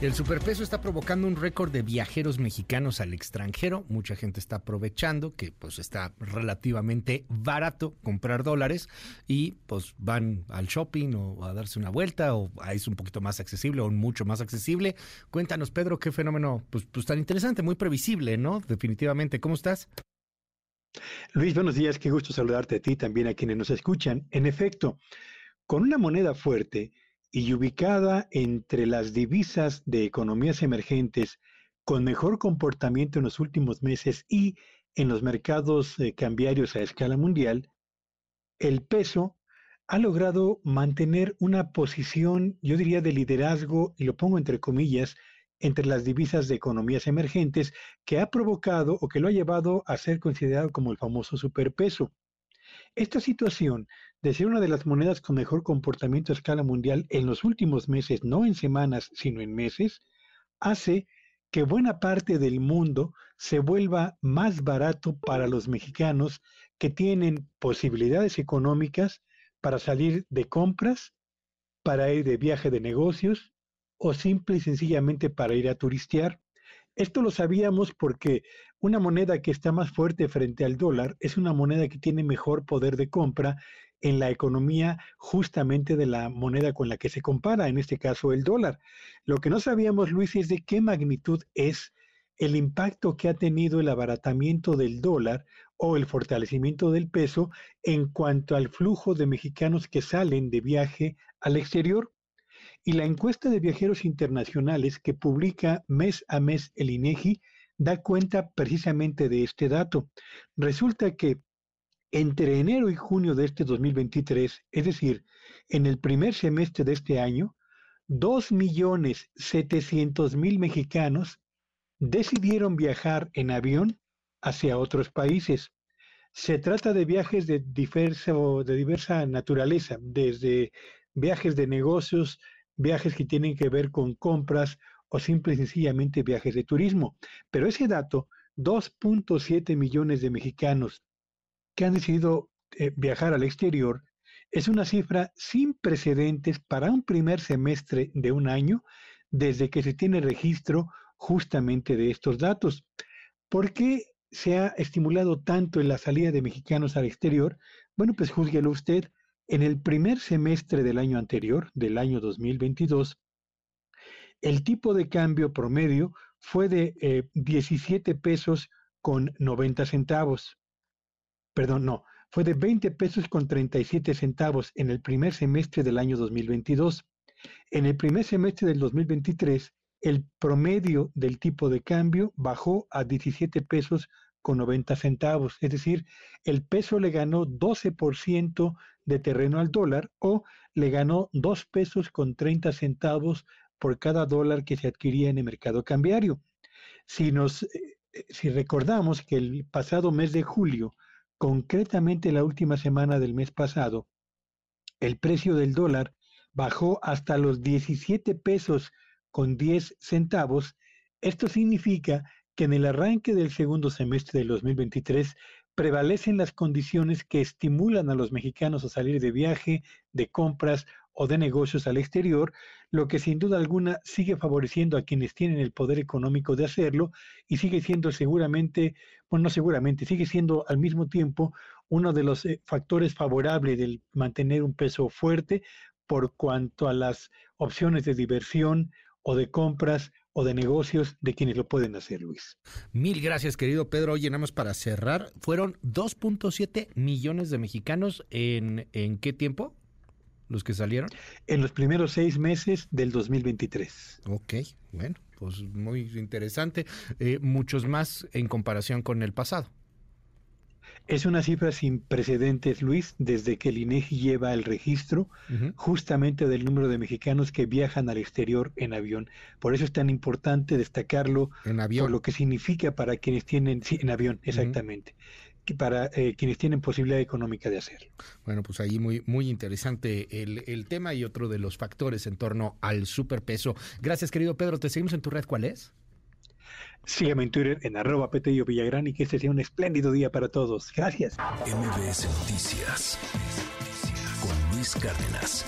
El superpeso está provocando un récord de viajeros mexicanos al extranjero. Mucha gente está aprovechando que pues está relativamente barato comprar dólares y pues van al shopping o a darse una vuelta o es un poquito más accesible o mucho más accesible. Cuéntanos, Pedro, qué fenómeno pues, pues tan interesante, muy previsible, ¿no? Definitivamente. ¿Cómo estás? Luis, buenos días. Qué gusto saludarte a ti también a quienes nos escuchan. En efecto, con una moneda fuerte, y ubicada entre las divisas de economías emergentes con mejor comportamiento en los últimos meses y en los mercados eh, cambiarios a escala mundial, el peso ha logrado mantener una posición, yo diría, de liderazgo, y lo pongo entre comillas, entre las divisas de economías emergentes, que ha provocado o que lo ha llevado a ser considerado como el famoso superpeso. Esta situación de ser una de las monedas con mejor comportamiento a escala mundial en los últimos meses, no en semanas, sino en meses, hace que buena parte del mundo se vuelva más barato para los mexicanos que tienen posibilidades económicas para salir de compras, para ir de viaje de negocios o simple y sencillamente para ir a turistear. Esto lo sabíamos porque una moneda que está más fuerte frente al dólar es una moneda que tiene mejor poder de compra en la economía justamente de la moneda con la que se compara, en este caso el dólar. Lo que no sabíamos, Luis, es de qué magnitud es el impacto que ha tenido el abaratamiento del dólar o el fortalecimiento del peso en cuanto al flujo de mexicanos que salen de viaje al exterior. Y la encuesta de viajeros internacionales que publica mes a mes el INEGI da cuenta precisamente de este dato. Resulta que entre enero y junio de este 2023, es decir, en el primer semestre de este año, 2.700.000 mexicanos decidieron viajar en avión hacia otros países. Se trata de viajes de, de diversa naturaleza, desde viajes de negocios, viajes que tienen que ver con compras o simple y sencillamente viajes de turismo. Pero ese dato, 2.7 millones de mexicanos que han decidido eh, viajar al exterior es una cifra sin precedentes para un primer semestre de un año desde que se tiene registro justamente de estos datos. ¿Por qué se ha estimulado tanto en la salida de mexicanos al exterior? Bueno, pues júzguelo usted. En el primer semestre del año anterior, del año 2022, el tipo de cambio promedio fue de 17 eh, pesos con 90 centavos perdón, no, fue de 20 pesos con 37 centavos en el primer semestre del año 2022. En el primer semestre del 2023, el promedio del tipo de cambio bajó a 17 pesos con 90 centavos, es decir, el peso le ganó 12% de terreno al dólar o le ganó 2 pesos con 30 centavos por cada dólar que se adquiría en el mercado cambiario. Si nos eh, si recordamos que el pasado mes de julio Concretamente la última semana del mes pasado, el precio del dólar bajó hasta los 17 pesos con 10 centavos. Esto significa que en el arranque del segundo semestre del 2023 prevalecen las condiciones que estimulan a los mexicanos a salir de viaje, de compras o de negocios al exterior, lo que sin duda alguna sigue favoreciendo a quienes tienen el poder económico de hacerlo y sigue siendo seguramente, bueno, no seguramente, sigue siendo al mismo tiempo uno de los eh, factores favorables del mantener un peso fuerte por cuanto a las opciones de diversión o de compras o de negocios de quienes lo pueden hacer, Luis. Mil gracias, querido Pedro. Oye, nada para cerrar, fueron 2.7 millones de mexicanos en, ¿en qué tiempo? Los que salieron? En los primeros seis meses del 2023. Ok, bueno, pues muy interesante. Eh, muchos más en comparación con el pasado. Es una cifra sin precedentes, Luis, desde que el INEGI lleva el registro justamente del número de mexicanos que viajan al exterior en avión. Por eso es tan importante destacarlo en avión. por lo que significa para quienes tienen, sí, en avión, exactamente para eh, quienes tienen posibilidad económica de hacerlo. Bueno, pues ahí muy, muy interesante el, el, tema y otro de los factores en torno al superpeso. Gracias, querido Pedro. Te seguimos en tu red. ¿Cuál es? Sígueme en Twitter en arroba Petello Villagrán y que este sea un espléndido día para todos. Gracias. MBS Noticias con Luis Cárdenas.